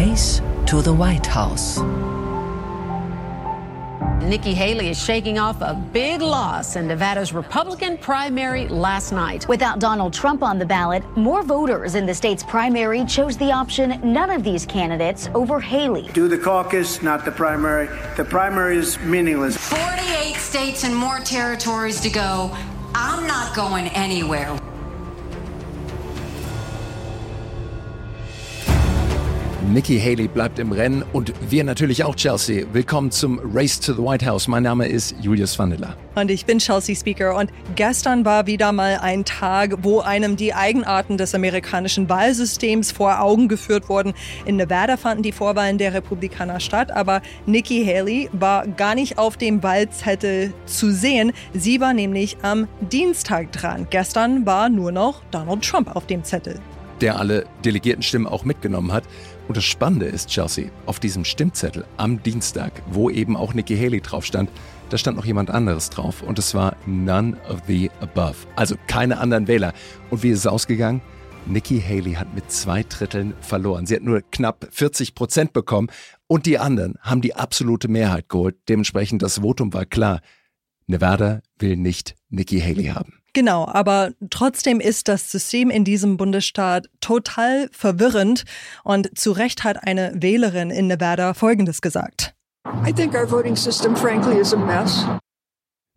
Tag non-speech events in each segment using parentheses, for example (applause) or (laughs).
race to the White House. Nikki Haley is shaking off a big loss in Nevada's Republican primary last night. Without Donald Trump on the ballot, more voters in the state's primary chose the option none of these candidates over Haley. Do the caucus, not the primary. The primary is meaningless. 48 states and more territories to go. I'm not going anywhere. Nikki Haley bleibt im Rennen und wir natürlich auch Chelsea. Willkommen zum Race to the White House. Mein Name ist Julius Vanilla. Und ich bin Chelsea Speaker und gestern war wieder mal ein Tag, wo einem die Eigenarten des amerikanischen Wahlsystems vor Augen geführt wurden. In Nevada fanden die Vorwahlen der Republikaner statt, aber Nikki Haley war gar nicht auf dem Wahlzettel zu sehen. Sie war nämlich am Dienstag dran. Gestern war nur noch Donald Trump auf dem Zettel der alle Delegiertenstimmen auch mitgenommen hat. Und das Spannende ist, Chelsea, auf diesem Stimmzettel am Dienstag, wo eben auch Nikki Haley drauf stand, da stand noch jemand anderes drauf und es war None of the Above. Also keine anderen Wähler. Und wie ist es ausgegangen? Nikki Haley hat mit zwei Dritteln verloren. Sie hat nur knapp 40 Prozent bekommen und die anderen haben die absolute Mehrheit geholt. Dementsprechend das Votum war klar. Nevada will nicht Nikki Haley haben. Genau, aber trotzdem ist das System in diesem Bundesstaat total verwirrend und zu Recht hat eine Wählerin in Nevada Folgendes gesagt. I think our voting system frankly is a mess.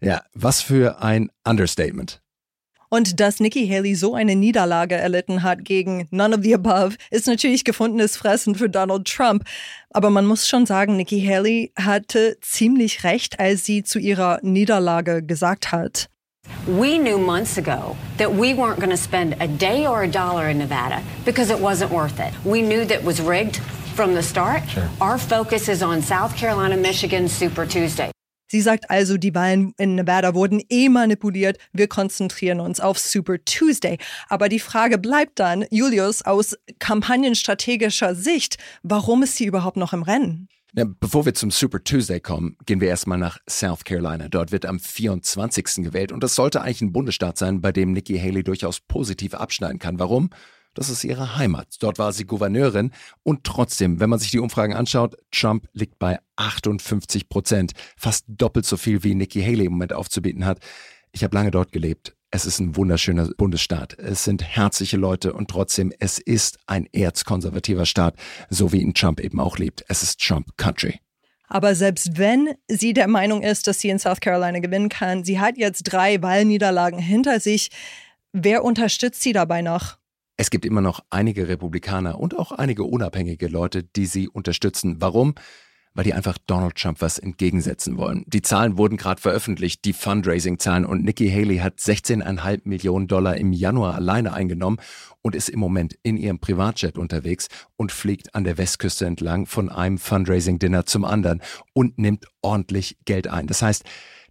Ja, was für ein Understatement. Und dass Nikki Haley so eine Niederlage erlitten hat gegen None of the Above, ist natürlich gefundenes Fressen für Donald Trump. Aber man muss schon sagen, Nikki Haley hatte ziemlich recht, als sie zu ihrer Niederlage gesagt hat. We knew months ago that we weren't going to spend a day or a dollar in Nevada because it wasn't worth it. We knew that was rigged from the start. Sure. Our focus is on South Carolina, Michigan, Super Tuesday. Sie sagt also, die Wahlen in Nevada wurden eh manipuliert. Wir konzentrieren uns auf Super Tuesday. Aber die Frage bleibt dann, Julius, aus kampagnenstrategischer Sicht, warum ist sie überhaupt noch im Rennen? Ja, bevor wir zum Super Tuesday kommen, gehen wir erstmal nach South Carolina. Dort wird am 24. gewählt und das sollte eigentlich ein Bundesstaat sein, bei dem Nikki Haley durchaus positiv abschneiden kann. Warum? Das ist ihre Heimat. Dort war sie Gouverneurin und trotzdem, wenn man sich die Umfragen anschaut, Trump liegt bei 58 Prozent. Fast doppelt so viel wie Nikki Haley im Moment aufzubieten hat. Ich habe lange dort gelebt. Es ist ein wunderschöner Bundesstaat. Es sind herzliche Leute und trotzdem, es ist ein erzkonservativer Staat, so wie ihn Trump eben auch liebt. Es ist Trump Country. Aber selbst wenn sie der Meinung ist, dass sie in South Carolina gewinnen kann, sie hat jetzt drei Wahlniederlagen hinter sich. Wer unterstützt sie dabei noch? Es gibt immer noch einige Republikaner und auch einige unabhängige Leute, die sie unterstützen. Warum? Weil die einfach Donald Trump was entgegensetzen wollen. Die Zahlen wurden gerade veröffentlicht, die Fundraising-Zahlen und Nikki Haley hat 16,5 Millionen Dollar im Januar alleine eingenommen und ist im Moment in ihrem Privatjet unterwegs und fliegt an der Westküste entlang von einem Fundraising-Dinner zum anderen und nimmt ordentlich Geld ein. Das heißt,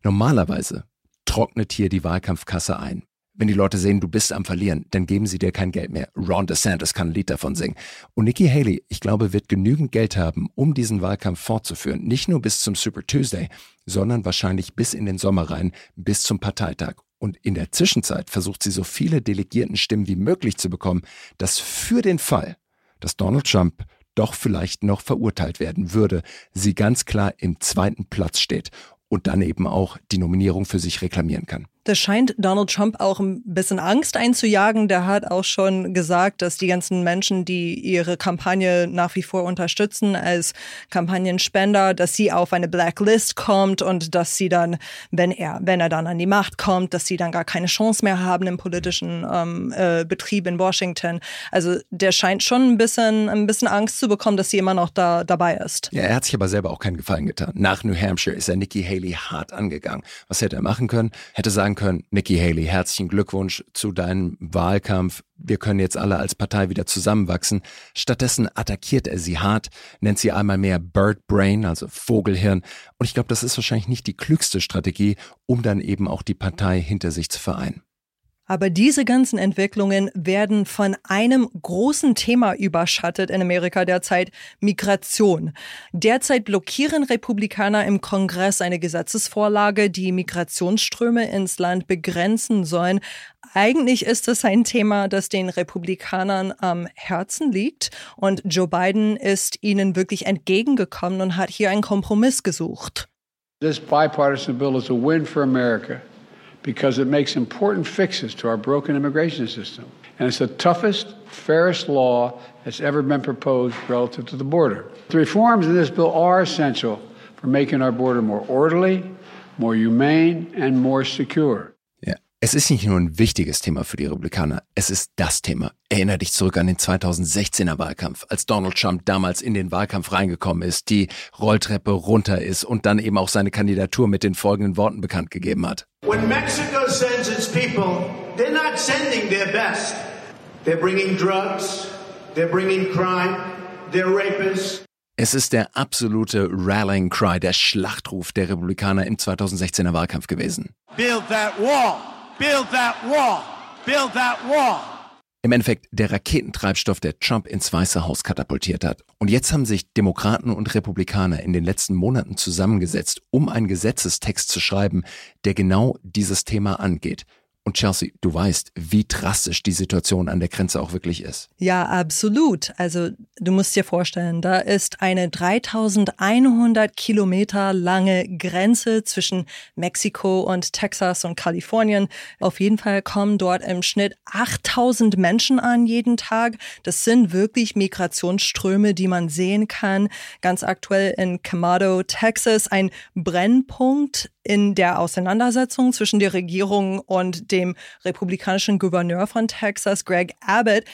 normalerweise trocknet hier die Wahlkampfkasse ein. Wenn die Leute sehen, du bist am Verlieren, dann geben sie dir kein Geld mehr. Ron DeSantis kann ein Lied davon singen. Und Nikki Haley, ich glaube, wird genügend Geld haben, um diesen Wahlkampf fortzuführen. Nicht nur bis zum Super Tuesday, sondern wahrscheinlich bis in den Sommer rein, bis zum Parteitag. Und in der Zwischenzeit versucht sie so viele Delegiertenstimmen wie möglich zu bekommen, dass für den Fall, dass Donald Trump doch vielleicht noch verurteilt werden würde, sie ganz klar im zweiten Platz steht und dann eben auch die Nominierung für sich reklamieren kann. Das scheint Donald Trump auch ein bisschen Angst einzujagen. Der hat auch schon gesagt, dass die ganzen Menschen, die ihre Kampagne nach wie vor unterstützen als Kampagnenspender, dass sie auf eine Blacklist kommt und dass sie dann, wenn er, wenn er dann an die Macht kommt, dass sie dann gar keine Chance mehr haben im politischen ähm, äh, Betrieb in Washington. Also der scheint schon ein bisschen, ein bisschen Angst zu bekommen, dass sie immer noch da dabei ist. Ja, er hat sich aber selber auch keinen Gefallen getan. Nach New Hampshire ist er Nikki Haley hart angegangen. Was hätte er machen können? Hätte sagen sagen können, Nikki Haley, herzlichen Glückwunsch zu deinem Wahlkampf. Wir können jetzt alle als Partei wieder zusammenwachsen. Stattdessen attackiert er sie hart, nennt sie einmal mehr Bird Brain, also Vogelhirn. Und ich glaube, das ist wahrscheinlich nicht die klügste Strategie, um dann eben auch die Partei hinter sich zu vereinen. Aber diese ganzen Entwicklungen werden von einem großen Thema überschattet in Amerika derzeit, Migration. Derzeit blockieren Republikaner im Kongress eine Gesetzesvorlage, die Migrationsströme ins Land begrenzen sollen. Eigentlich ist es ein Thema, das den Republikanern am Herzen liegt und Joe Biden ist ihnen wirklich entgegengekommen und hat hier einen Kompromiss gesucht. This bipartisan bill is a win for America because it makes important fixes to our broken immigration system. And it's the toughest, fairest law that's ever been proposed relative to the border. The reforms in this bill are essential for making our border more orderly, more humane, and more secure. Es ist nicht nur ein wichtiges Thema für die Republikaner, es ist das Thema. Erinner dich zurück an den 2016er Wahlkampf, als Donald Trump damals in den Wahlkampf reingekommen ist, die Rolltreppe runter ist und dann eben auch seine Kandidatur mit den folgenden Worten bekannt gegeben hat. When Mexico sends its people, they're not sending their best. They're bringing drugs, they're bringing crime, they're rapists. Es ist der absolute Rallying Cry, der Schlachtruf der Republikaner im 2016er Wahlkampf gewesen. Build that wall. Build that wall. Build that wall. Im Endeffekt der Raketentreibstoff, der Trump ins Weiße Haus katapultiert hat. Und jetzt haben sich Demokraten und Republikaner in den letzten Monaten zusammengesetzt, um einen Gesetzestext zu schreiben, der genau dieses Thema angeht. Und Chelsea, du weißt, wie drastisch die Situation an der Grenze auch wirklich ist. Ja, absolut. Also du musst dir vorstellen, da ist eine 3100 Kilometer lange Grenze zwischen Mexiko und Texas und Kalifornien. Auf jeden Fall kommen dort im Schnitt 8000 Menschen an jeden Tag. Das sind wirklich Migrationsströme, die man sehen kann. Ganz aktuell in Camado, Texas, ein Brennpunkt in der Auseinandersetzung zwischen der Regierung und dem republikanischen Gouverneur von Texas, Greg Abbott,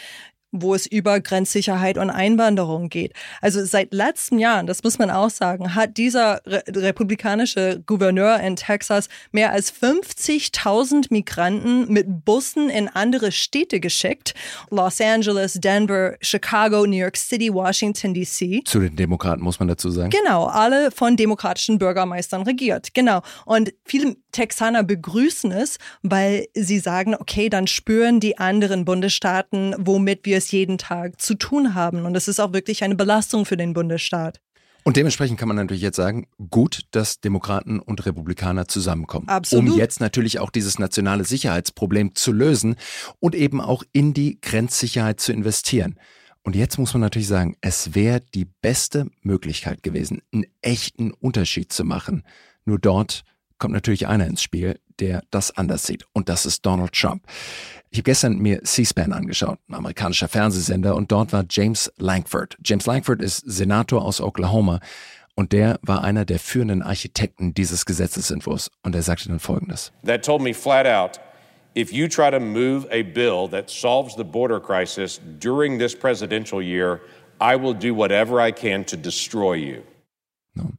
wo es über Grenzsicherheit und Einwanderung geht. Also seit letzten Jahren, das muss man auch sagen, hat dieser re republikanische Gouverneur in Texas mehr als 50.000 Migranten mit Bussen in andere Städte geschickt. Los Angeles, Denver, Chicago, New York City, Washington DC. Zu den Demokraten muss man dazu sagen. Genau, alle von demokratischen Bürgermeistern regiert. Genau. Und viele Texaner begrüßen es, weil sie sagen, okay, dann spüren die anderen Bundesstaaten, womit wir es jeden Tag zu tun haben. Und es ist auch wirklich eine Belastung für den Bundesstaat. Und dementsprechend kann man natürlich jetzt sagen, gut, dass Demokraten und Republikaner zusammenkommen. Absolut. Um jetzt natürlich auch dieses nationale Sicherheitsproblem zu lösen und eben auch in die Grenzsicherheit zu investieren. Und jetzt muss man natürlich sagen, es wäre die beste Möglichkeit gewesen, einen echten Unterschied zu machen. Nur dort kommt natürlich einer ins Spiel, der das anders sieht. Und das ist Donald Trump. Ich habe gestern mir C-SPAN angeschaut, ein amerikanischer Fernsehsender, und dort war James Lankford. James Lankford ist Senator aus Oklahoma und der war einer der führenden Architekten dieses Gesetzesentwurfs. Und er sagte dann Folgendes. That told me flat out, if you try to move a bill that solves the border crisis during this presidential year, I will do whatever I can to destroy you. No.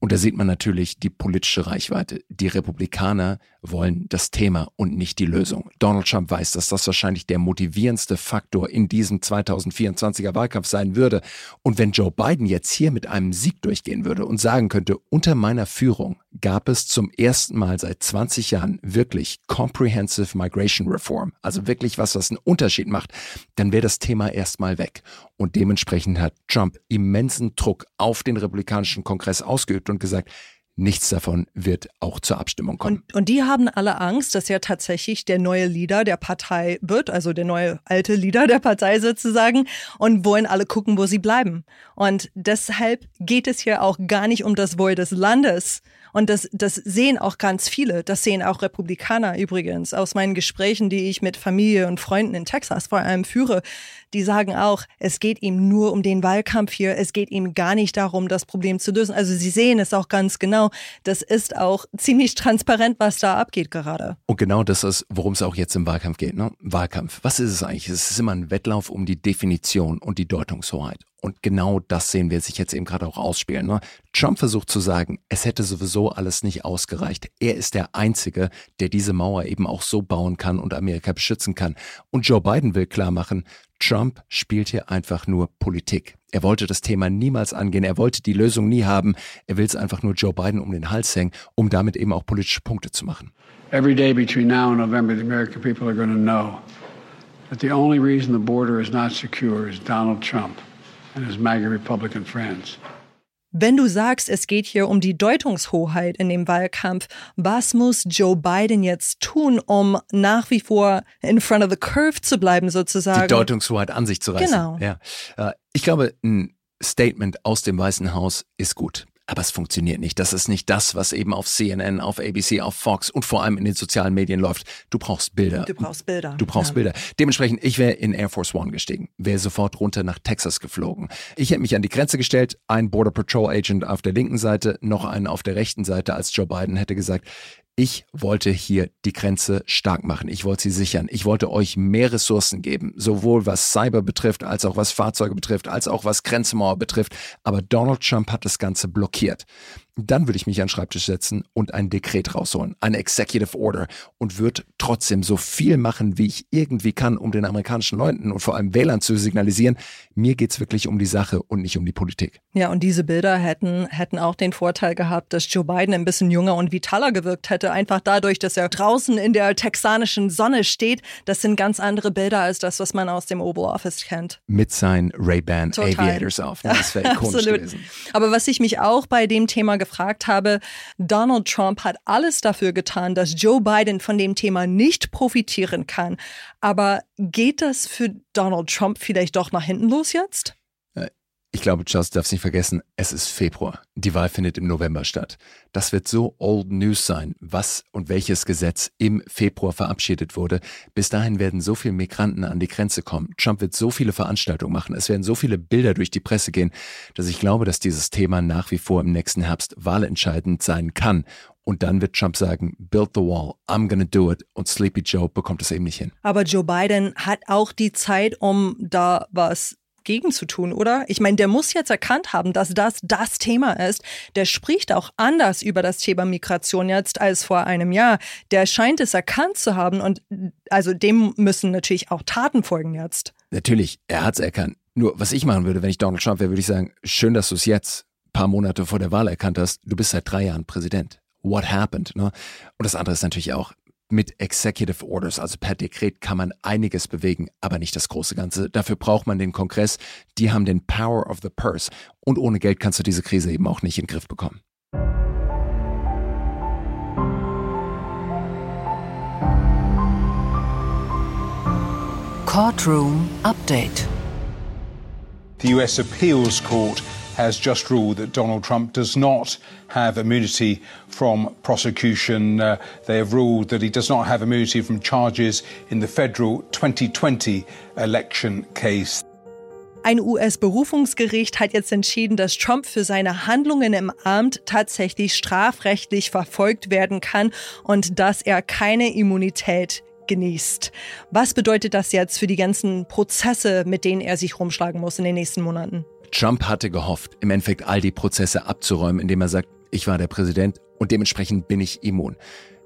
Und da sieht man natürlich die politische Reichweite. Die Republikaner wollen das Thema und nicht die Lösung. Donald Trump weiß, dass das wahrscheinlich der motivierendste Faktor in diesem 2024er Wahlkampf sein würde. Und wenn Joe Biden jetzt hier mit einem Sieg durchgehen würde und sagen könnte, unter meiner Führung gab es zum ersten Mal seit 20 Jahren wirklich Comprehensive Migration Reform, also wirklich was, was einen Unterschied macht, dann wäre das Thema erstmal weg. Und dementsprechend hat Trump immensen Druck auf den republikanischen Kongress ausgeübt und gesagt, Nichts davon wird auch zur Abstimmung kommen. Und, und, die haben alle Angst, dass er tatsächlich der neue Leader der Partei wird, also der neue alte Leader der Partei sozusagen, und wollen alle gucken, wo sie bleiben. Und deshalb geht es hier auch gar nicht um das Wohl des Landes, und das, das sehen auch ganz viele. Das sehen auch Republikaner übrigens aus meinen Gesprächen, die ich mit Familie und Freunden in Texas vor allem führe. Die sagen auch, es geht ihm nur um den Wahlkampf hier. Es geht ihm gar nicht darum, das Problem zu lösen. Also sie sehen es auch ganz genau. Das ist auch ziemlich transparent, was da abgeht gerade. Und genau das ist, worum es auch jetzt im Wahlkampf geht. Ne? Wahlkampf. Was ist es eigentlich? Es ist immer ein Wettlauf um die Definition und die Deutungshoheit. Und genau das sehen wir sich jetzt eben gerade auch ausspielen. Ne? Trump versucht zu sagen, es hätte sowieso alles nicht ausgereicht. Er ist der Einzige, der diese Mauer eben auch so bauen kann und Amerika beschützen kann. Und Joe Biden will klar machen, Trump spielt hier einfach nur Politik. Er wollte das Thema niemals angehen. Er wollte die Lösung nie haben. Er will es einfach nur Joe Biden um den Hals hängen, um damit eben auch politische Punkte zu machen. Every day between now and November, the American people are going to know that the only reason the border is not secure is Donald Trump and his MAGA Republican friends. Wenn du sagst, es geht hier um die Deutungshoheit in dem Wahlkampf, was muss Joe Biden jetzt tun, um nach wie vor in front of the curve zu bleiben, sozusagen? Die Deutungshoheit an sich zu reißen. Genau. Ja. Äh, ich glaube, ein Statement aus dem Weißen Haus ist gut. Aber es funktioniert nicht. Das ist nicht das, was eben auf CNN, auf ABC, auf Fox und vor allem in den sozialen Medien läuft. Du brauchst Bilder. Du brauchst Bilder. Du brauchst ja. Bilder. Dementsprechend, ich wäre in Air Force One gestiegen, wäre sofort runter nach Texas geflogen. Ich hätte mich an die Grenze gestellt, ein Border Patrol Agent auf der linken Seite, noch einen auf der rechten Seite, als Joe Biden hätte gesagt, ich wollte hier die Grenze stark machen. Ich wollte sie sichern. Ich wollte euch mehr Ressourcen geben, sowohl was Cyber betrifft, als auch was Fahrzeuge betrifft, als auch was Grenzmauer betrifft. Aber Donald Trump hat das Ganze blockiert dann würde ich mich an den Schreibtisch setzen und ein Dekret rausholen, eine Executive Order und würde trotzdem so viel machen, wie ich irgendwie kann, um den amerikanischen Leuten und vor allem Wählern zu signalisieren, mir geht es wirklich um die Sache und nicht um die Politik. Ja, und diese Bilder hätten, hätten auch den Vorteil gehabt, dass Joe Biden ein bisschen jünger und vitaler gewirkt hätte, einfach dadurch, dass er draußen in der texanischen Sonne steht. Das sind ganz andere Bilder als das, was man aus dem Oval Office kennt. Mit seinen Ray-Ban Aviators auf. Das wäre ikonisch (laughs) gewesen. Aber was ich mich auch bei dem Thema gefragt gefragt habe, Donald Trump hat alles dafür getan, dass Joe Biden von dem Thema nicht profitieren kann. Aber geht das für Donald Trump vielleicht doch nach hinten los jetzt? Ich glaube, Charles darf es nicht vergessen, es ist Februar. Die Wahl findet im November statt. Das wird so old news sein, was und welches Gesetz im Februar verabschiedet wurde. Bis dahin werden so viele Migranten an die Grenze kommen. Trump wird so viele Veranstaltungen machen. Es werden so viele Bilder durch die Presse gehen, dass ich glaube, dass dieses Thema nach wie vor im nächsten Herbst wahlentscheidend sein kann. Und dann wird Trump sagen, build the wall, I'm gonna do it. Und Sleepy Joe bekommt es eben nicht hin. Aber Joe Biden hat auch die Zeit, um da was gegen zu tun, oder? Ich meine, der muss jetzt erkannt haben, dass das das Thema ist. Der spricht auch anders über das Thema Migration jetzt als vor einem Jahr. Der scheint es erkannt zu haben und also dem müssen natürlich auch Taten folgen jetzt. Natürlich, er hat es erkannt. Nur was ich machen würde, wenn ich Donald Trump wäre, würde ich sagen, schön, dass du es jetzt, paar Monate vor der Wahl erkannt hast. Du bist seit drei Jahren Präsident. What happened? Ne? Und das andere ist natürlich auch, mit Executive Orders, also per Dekret, kann man einiges bewegen, aber nicht das große Ganze. Dafür braucht man den Kongress. Die haben den Power of the Purse. Und ohne Geld kannst du diese Krise eben auch nicht in den Griff bekommen. Courtroom Update. The US Appeals Court has just ruled that Donald Trump does not have immunity from prosecution. Uh, they have ruled that he does not have immunity from charges in the federal 2020 election case. Ein US-Berufungsgericht hat jetzt entschieden, dass Trump für seine Handlungen im Amt tatsächlich strafrechtlich verfolgt werden kann und dass er keine Immunität genießt. Was bedeutet das jetzt für die ganzen Prozesse, mit denen er sich rumschlagen muss in den nächsten Monaten? Trump hatte gehofft, im Endeffekt all die Prozesse abzuräumen, indem er sagt, ich war der Präsident und dementsprechend bin ich immun.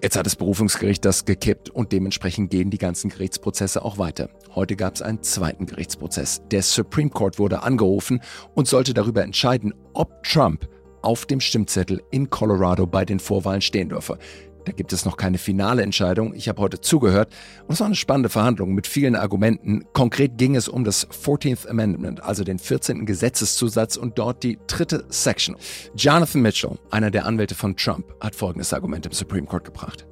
Jetzt hat das Berufungsgericht das gekippt und dementsprechend gehen die ganzen Gerichtsprozesse auch weiter. Heute gab es einen zweiten Gerichtsprozess. Der Supreme Court wurde angerufen und sollte darüber entscheiden, ob Trump auf dem Stimmzettel in Colorado bei den Vorwahlen stehen dürfe. Da gibt es noch keine finale Entscheidung. Ich habe heute zugehört und es war eine spannende Verhandlung mit vielen Argumenten. Konkret ging es um das 14th Amendment, also den 14. Gesetzeszusatz und dort die dritte Section. Jonathan Mitchell, einer der Anwälte von Trump, hat folgendes Argument im Supreme Court gebracht.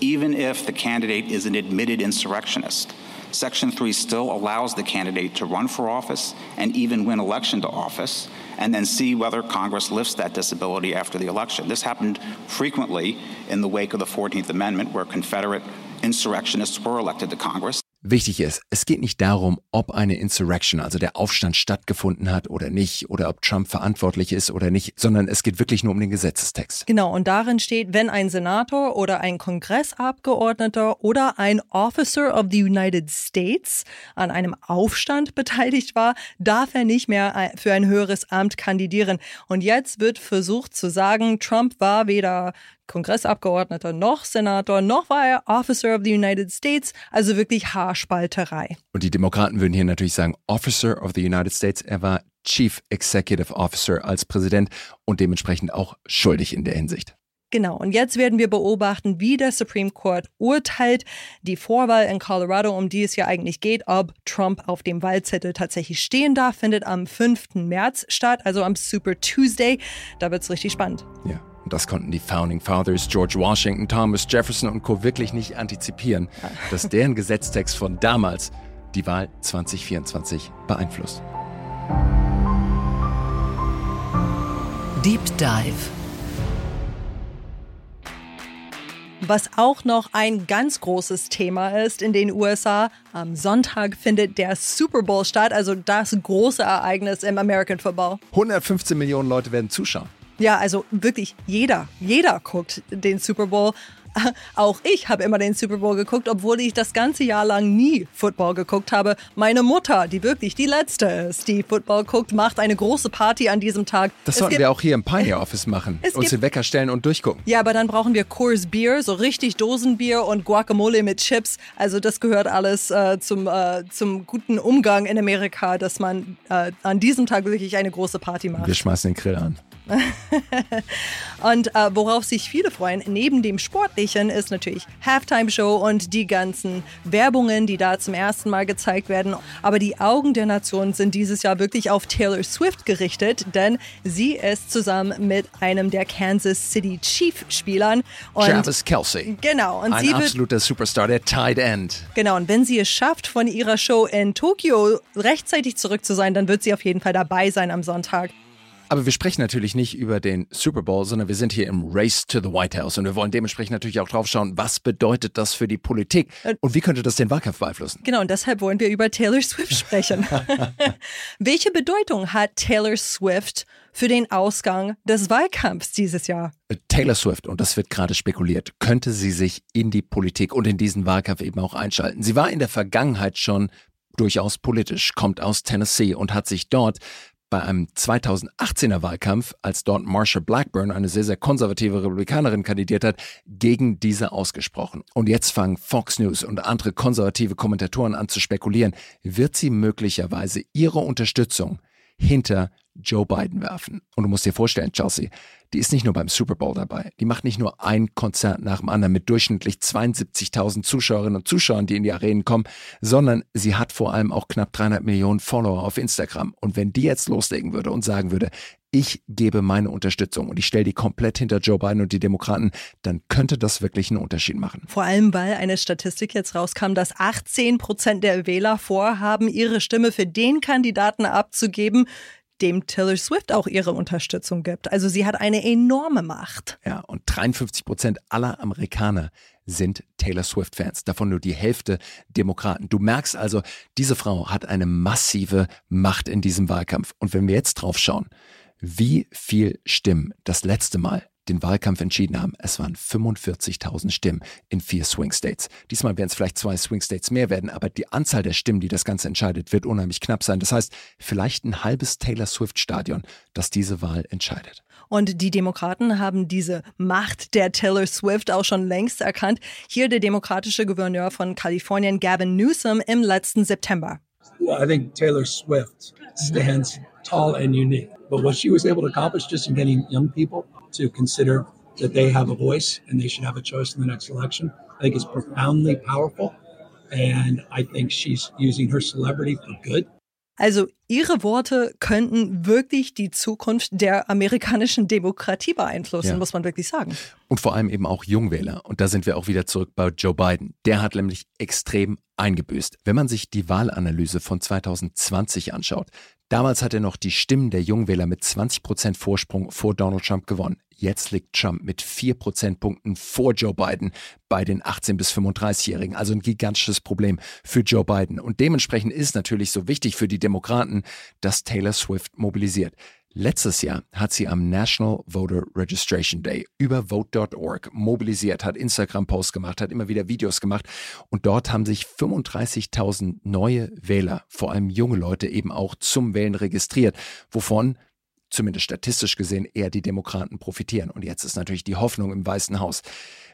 Even if the candidate is an admitted insurrectionist, Section 3 still allows the candidate to run for office and even win election to office and then see whether Congress lifts that disability after the election. This happened frequently in the wake of the 14th Amendment, where Confederate insurrectionists were elected to Congress. Wichtig ist, es geht nicht darum, ob eine Insurrection, also der Aufstand stattgefunden hat oder nicht, oder ob Trump verantwortlich ist oder nicht, sondern es geht wirklich nur um den Gesetzestext. Genau, und darin steht, wenn ein Senator oder ein Kongressabgeordneter oder ein Officer of the United States an einem Aufstand beteiligt war, darf er nicht mehr für ein höheres Amt kandidieren. Und jetzt wird versucht zu sagen, Trump war weder Kongressabgeordneter noch Senator, noch war er Officer of the United States, also wirklich Haarspalterei. Und die Demokraten würden hier natürlich sagen, Officer of the United States, er war Chief Executive Officer als Präsident und dementsprechend auch schuldig in der Hinsicht. Genau, und jetzt werden wir beobachten, wie der Supreme Court urteilt. Die Vorwahl in Colorado, um die es ja eigentlich geht, ob Trump auf dem Wahlzettel tatsächlich stehen darf, findet am 5. März statt, also am Super Tuesday. Da wird es richtig spannend. Ja. Und das konnten die Founding Fathers George Washington, Thomas Jefferson und Co. wirklich nicht antizipieren, (laughs) dass deren Gesetztext von damals die Wahl 2024 beeinflusst. Deep Dive Was auch noch ein ganz großes Thema ist in den USA, am Sonntag findet der Super Bowl statt, also das große Ereignis im American Football. 115 Millionen Leute werden zuschauen. Ja, also wirklich jeder, jeder guckt den Super Bowl. (laughs) Auch ich habe immer den Super Bowl geguckt, obwohl ich das ganze Jahr lang nie Football geguckt habe. Meine Mutter, die wirklich die letzte ist, die Football guckt, macht eine große Party an diesem Tag. Das es sollten wir auch hier im Pioneer Office machen. (laughs) Uns den Wecker stellen und durchgucken. Ja, aber dann brauchen wir Coors Bier, so richtig Dosenbier und Guacamole mit Chips. Also das gehört alles äh, zum, äh, zum guten Umgang in Amerika, dass man äh, an diesem Tag wirklich eine große Party macht. Wir schmeißen den Grill an. (laughs) und äh, worauf sich viele freuen, neben dem Sportlichen, ist natürlich Halftime Show und die ganzen Werbungen, die da zum ersten Mal gezeigt werden. Aber die Augen der Nation sind dieses Jahr wirklich auf Taylor Swift gerichtet, denn sie ist zusammen mit einem der Kansas City Chief Spielern. Travis Kelsey. Genau. Und Ein sie absoluter Superstar, der Tight End. Genau. Und wenn sie es schafft, von ihrer Show in Tokio rechtzeitig zurück zu sein, dann wird sie auf jeden Fall dabei sein am Sonntag. Aber wir sprechen natürlich nicht über den Super Bowl, sondern wir sind hier im Race to the White House und wir wollen dementsprechend natürlich auch drauf schauen, was bedeutet das für die Politik äh, und wie könnte das den Wahlkampf beeinflussen? Genau, und deshalb wollen wir über Taylor Swift sprechen. (laughs) Welche Bedeutung hat Taylor Swift für den Ausgang des Wahlkampfs dieses Jahr? Äh, Taylor Swift, und das wird gerade spekuliert, könnte sie sich in die Politik und in diesen Wahlkampf eben auch einschalten. Sie war in der Vergangenheit schon durchaus politisch, kommt aus Tennessee und hat sich dort bei einem 2018er Wahlkampf, als dort Marsha Blackburn, eine sehr, sehr konservative Republikanerin, kandidiert hat, gegen diese ausgesprochen. Und jetzt fangen Fox News und andere konservative Kommentatoren an zu spekulieren, wird sie möglicherweise ihre Unterstützung hinter Joe Biden werfen. Und du musst dir vorstellen, Chelsea, die ist nicht nur beim Super Bowl dabei. Die macht nicht nur ein Konzert nach dem anderen mit durchschnittlich 72.000 Zuschauerinnen und Zuschauern, die in die Arenen kommen, sondern sie hat vor allem auch knapp 300 Millionen Follower auf Instagram. Und wenn die jetzt loslegen würde und sagen würde, ich gebe meine Unterstützung und ich stelle die komplett hinter Joe Biden und die Demokraten, dann könnte das wirklich einen Unterschied machen. Vor allem, weil eine Statistik jetzt rauskam, dass 18 Prozent der Wähler vorhaben, ihre Stimme für den Kandidaten abzugeben, dem Taylor Swift auch ihre Unterstützung gibt. Also sie hat eine enorme Macht. Ja, und 53 Prozent aller Amerikaner sind Taylor Swift-Fans, davon nur die Hälfte Demokraten. Du merkst also, diese Frau hat eine massive Macht in diesem Wahlkampf. Und wenn wir jetzt drauf schauen, wie viel Stimmen das letzte Mal den Wahlkampf entschieden haben. Es waren 45.000 Stimmen in vier Swing States. Diesmal werden es vielleicht zwei Swing States mehr werden, aber die Anzahl der Stimmen, die das Ganze entscheidet, wird unheimlich knapp sein. Das heißt, vielleicht ein halbes Taylor Swift Stadion, das diese Wahl entscheidet. Und die Demokraten haben diese Macht der Taylor Swift auch schon längst erkannt. Hier der demokratische Gouverneur von Kalifornien, Gavin Newsom, im letzten September. I think Taylor Swift stands tall and unique. But what she was able to accomplish just in getting young people to consider that they have a voice and they should have a choice in the next election, I think is profoundly powerful. And I think she's using her celebrity for good. Also ihre Worte könnten wirklich die Zukunft der amerikanischen Demokratie beeinflussen, ja. muss man wirklich sagen. Und vor allem eben auch Jungwähler. Und da sind wir auch wieder zurück bei Joe Biden. Der hat nämlich extrem eingebüßt. Wenn man sich die Wahlanalyse von 2020 anschaut, damals hat er noch die Stimmen der Jungwähler mit 20 Prozent Vorsprung vor Donald Trump gewonnen. Jetzt liegt Trump mit vier Prozentpunkten vor Joe Biden bei den 18- bis 35-Jährigen. Also ein gigantisches Problem für Joe Biden. Und dementsprechend ist natürlich so wichtig für die Demokraten, dass Taylor Swift mobilisiert. Letztes Jahr hat sie am National Voter Registration Day über vote.org mobilisiert, hat Instagram-Posts gemacht, hat immer wieder Videos gemacht und dort haben sich 35.000 neue Wähler, vor allem junge Leute, eben auch zum Wählen registriert, wovon zumindest statistisch gesehen, eher die Demokraten profitieren. Und jetzt ist natürlich die Hoffnung im Weißen Haus.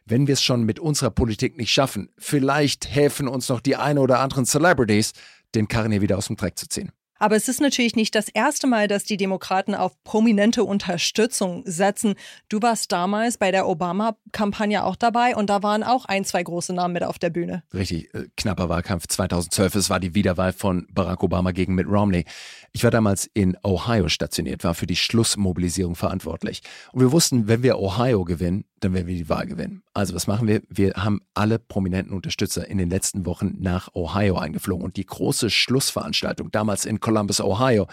Wenn wir es schon mit unserer Politik nicht schaffen, vielleicht helfen uns noch die ein oder anderen Celebrities, den Karren hier wieder aus dem Dreck zu ziehen. Aber es ist natürlich nicht das erste Mal, dass die Demokraten auf prominente Unterstützung setzen. Du warst damals bei der Obama-Kampagne auch dabei und da waren auch ein, zwei große Namen mit auf der Bühne. Richtig, äh, knapper Wahlkampf 2012. Es war die Wiederwahl von Barack Obama gegen Mitt Romney. Ich war damals in Ohio stationiert, war für die Schlussmobilisierung verantwortlich. Und wir wussten, wenn wir Ohio gewinnen, dann werden wir die Wahl gewinnen. Also was machen wir? Wir haben alle prominenten Unterstützer in den letzten Wochen nach Ohio eingeflogen. Und die große Schlussveranstaltung damals in Columbus, Ohio,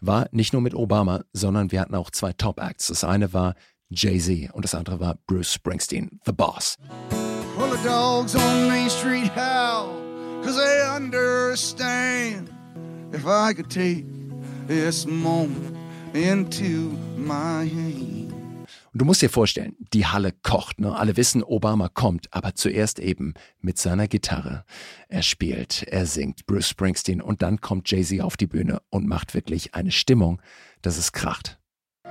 war nicht nur mit Obama, sondern wir hatten auch zwei Top-Acts. Das eine war Jay-Z und das andere war Bruce Springsteen, The Boss. Well, the dogs on Main Street howl, cause they understand. If I could take this moment into my hand. Und du musst dir vorstellen, die Halle kocht. Ne? Alle wissen, Obama kommt, aber zuerst eben mit seiner Gitarre. Er spielt, er singt Bruce Springsteen und dann kommt Jay-Z auf die Bühne und macht wirklich eine Stimmung, dass es kracht.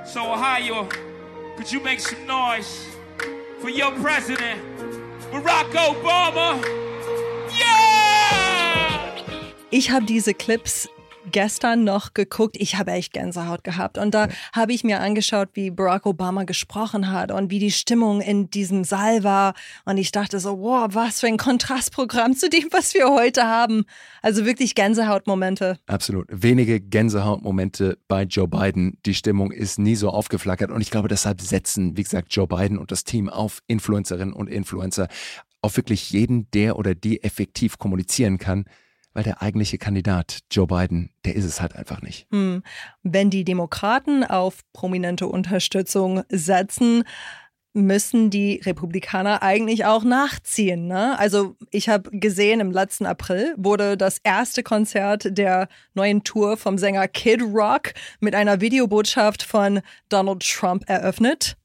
So Ohio, could you make some noise for your president, Barack Obama? Yeah! Ich habe diese Clips gestern noch geguckt. Ich habe echt Gänsehaut gehabt. Und da habe ich mir angeschaut, wie Barack Obama gesprochen hat und wie die Stimmung in diesem Saal war. Und ich dachte so, wow, was für ein Kontrastprogramm zu dem, was wir heute haben. Also wirklich Gänsehautmomente. Absolut. Wenige Gänsehautmomente bei Joe Biden. Die Stimmung ist nie so aufgeflackert. Und ich glaube, deshalb setzen, wie gesagt, Joe Biden und das Team auf Influencerinnen und Influencer auf wirklich jeden, der oder die effektiv kommunizieren kann, weil der eigentliche Kandidat, Joe Biden, der ist es halt einfach nicht. Hm. Wenn die Demokraten auf prominente Unterstützung setzen, müssen die Republikaner eigentlich auch nachziehen. Ne? Also ich habe gesehen, im letzten April wurde das erste Konzert der neuen Tour vom Sänger Kid Rock mit einer Videobotschaft von Donald Trump eröffnet.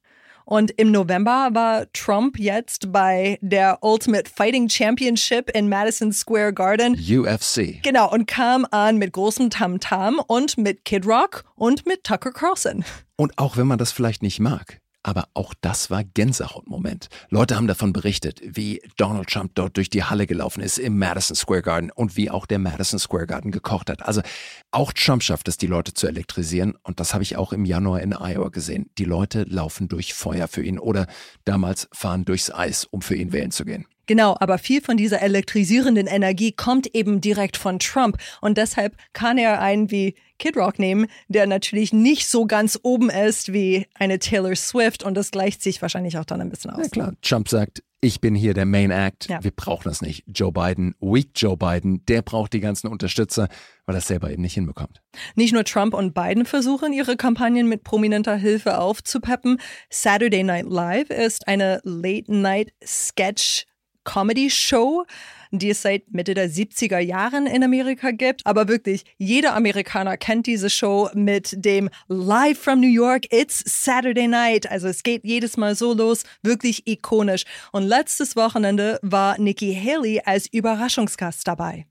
Und im November war Trump jetzt bei der Ultimate Fighting Championship in Madison Square Garden. UFC. Genau, und kam an mit großem Tamtam -Tam und mit Kid Rock und mit Tucker Carlson. Und auch wenn man das vielleicht nicht mag, aber auch das war Gänsehautmoment. Leute haben davon berichtet, wie Donald Trump dort durch die Halle gelaufen ist im Madison Square Garden und wie auch der Madison Square Garden gekocht hat. Also auch Trump schafft es, die Leute zu elektrisieren und das habe ich auch im Januar in Iowa gesehen. Die Leute laufen durch Feuer für ihn oder damals fahren durchs Eis, um für ihn wählen zu gehen. Genau, aber viel von dieser elektrisierenden Energie kommt eben direkt von Trump. Und deshalb kann er einen wie Kid Rock nehmen, der natürlich nicht so ganz oben ist wie eine Taylor Swift. Und das gleicht sich wahrscheinlich auch dann ein bisschen aus. Ja, klar. Trump sagt, ich bin hier der Main Act. Ja. Wir brauchen das nicht. Joe Biden, weak Joe Biden, der braucht die ganzen Unterstützer, weil er es selber eben nicht hinbekommt. Nicht nur Trump und Biden versuchen, ihre Kampagnen mit prominenter Hilfe aufzupeppen. Saturday Night Live ist eine Late-Night-Sketch- Comedy-Show, die es seit Mitte der 70er Jahren in Amerika gibt. Aber wirklich, jeder Amerikaner kennt diese Show mit dem Live from New York, It's Saturday Night. Also es geht jedes Mal so los, wirklich ikonisch. Und letztes Wochenende war Nikki Haley als Überraschungsgast dabei.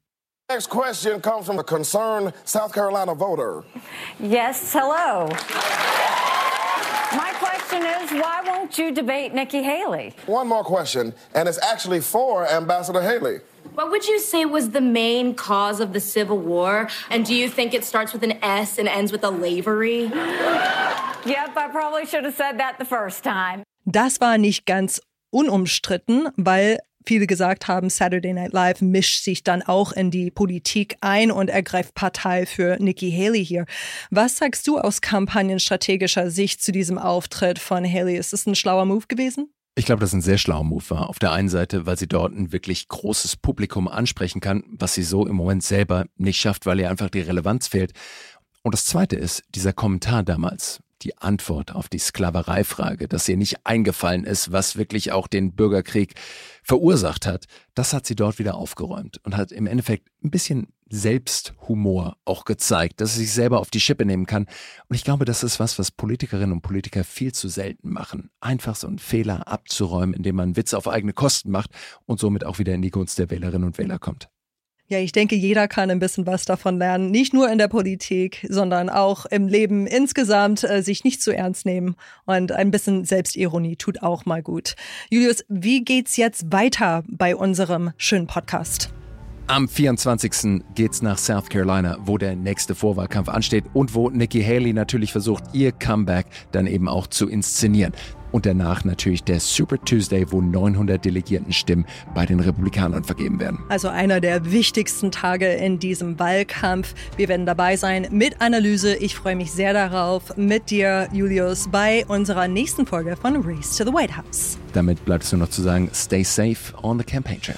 Next question comes from a concerned South Carolina voter. Yes, hello. My question is, why won't you debate Nikki Haley? One more question, and it's actually for Ambassador Haley. What would you say was the main cause of the Civil War? And do you think it starts with an S and ends with a lavery? (laughs) Yep, I probably should have said that the first time. Das war nicht ganz unumstritten, weil viele gesagt haben, Saturday Night Live mischt sich dann auch in die Politik ein und ergreift Partei für Nikki Haley hier. Was sagst du aus kampagnenstrategischer Sicht zu diesem Auftritt von Haley? Ist es ein schlauer Move gewesen? Ich glaube, dass ein sehr schlauer Move war. Auf der einen Seite, weil sie dort ein wirklich großes Publikum ansprechen kann, was sie so im Moment selber nicht schafft, weil ihr einfach die Relevanz fehlt. Und das zweite ist, dieser Kommentar damals, die Antwort auf die Sklavereifrage, dass ihr nicht eingefallen ist, was wirklich auch den Bürgerkrieg verursacht hat, das hat sie dort wieder aufgeräumt und hat im Endeffekt ein bisschen Selbsthumor auch gezeigt, dass sie sich selber auf die Schippe nehmen kann. Und ich glaube, das ist was, was Politikerinnen und Politiker viel zu selten machen. Einfach so einen Fehler abzuräumen, indem man Witze auf eigene Kosten macht und somit auch wieder in die Gunst der Wählerinnen und Wähler kommt. Ja, ich denke, jeder kann ein bisschen was davon lernen. Nicht nur in der Politik, sondern auch im Leben insgesamt äh, sich nicht zu ernst nehmen. Und ein bisschen Selbstironie tut auch mal gut. Julius, wie geht's jetzt weiter bei unserem schönen Podcast? Am 24. geht's nach South Carolina, wo der nächste Vorwahlkampf ansteht und wo Nikki Haley natürlich versucht, ihr Comeback dann eben auch zu inszenieren. Und danach natürlich der Super Tuesday, wo 900 Delegiertenstimmen bei den Republikanern vergeben werden. Also einer der wichtigsten Tage in diesem Wahlkampf. Wir werden dabei sein mit Analyse. Ich freue mich sehr darauf, mit dir, Julius, bei unserer nächsten Folge von Race to the White House. Damit bleibt es nur noch zu sagen, stay safe on the campaign trail.